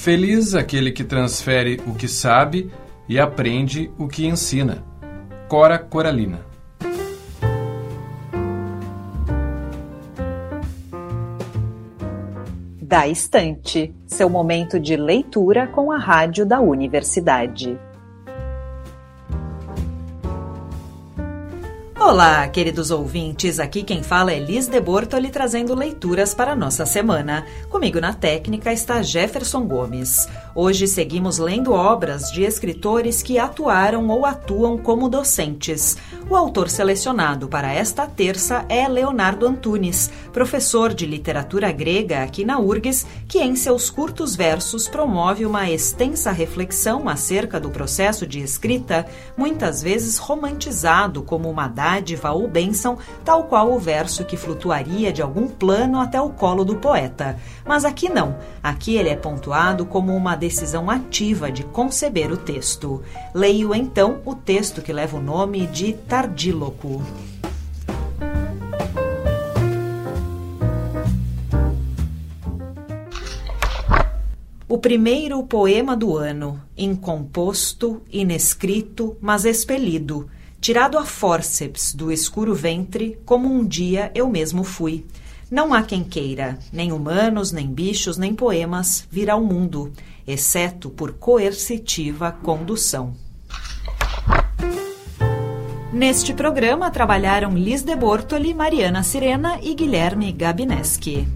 Feliz aquele que transfere o que sabe e aprende o que ensina. Cora Coralina. Da Estante, seu momento de leitura com a rádio da universidade. Olá, queridos ouvintes. Aqui quem fala é Liz de Bortoli trazendo leituras para a nossa semana. Comigo na técnica está Jefferson Gomes. Hoje seguimos lendo obras de escritores que atuaram ou atuam como docentes. O autor selecionado para esta terça é Leonardo Antunes, professor de literatura grega aqui na URGS, que em seus curtos versos promove uma extensa reflexão acerca do processo de escrita, muitas vezes romantizado como uma dádiva ou bênção, tal qual o verso que flutuaria de algum plano até o colo do poeta. Mas aqui não. Aqui ele é pontuado como uma decisão ativa de conceber o texto. Leio então o texto que leva o nome de Tardíloco. O primeiro poema do ano, incomposto, inescrito, mas expelido, tirado a fórceps do escuro ventre, como um dia eu mesmo fui. Não há quem queira, nem humanos, nem bichos, nem poemas, vir ao mundo, exceto por coercitiva condução. Neste programa trabalharam Liz de Bortoli, Mariana Sirena e Guilherme Gabineschi.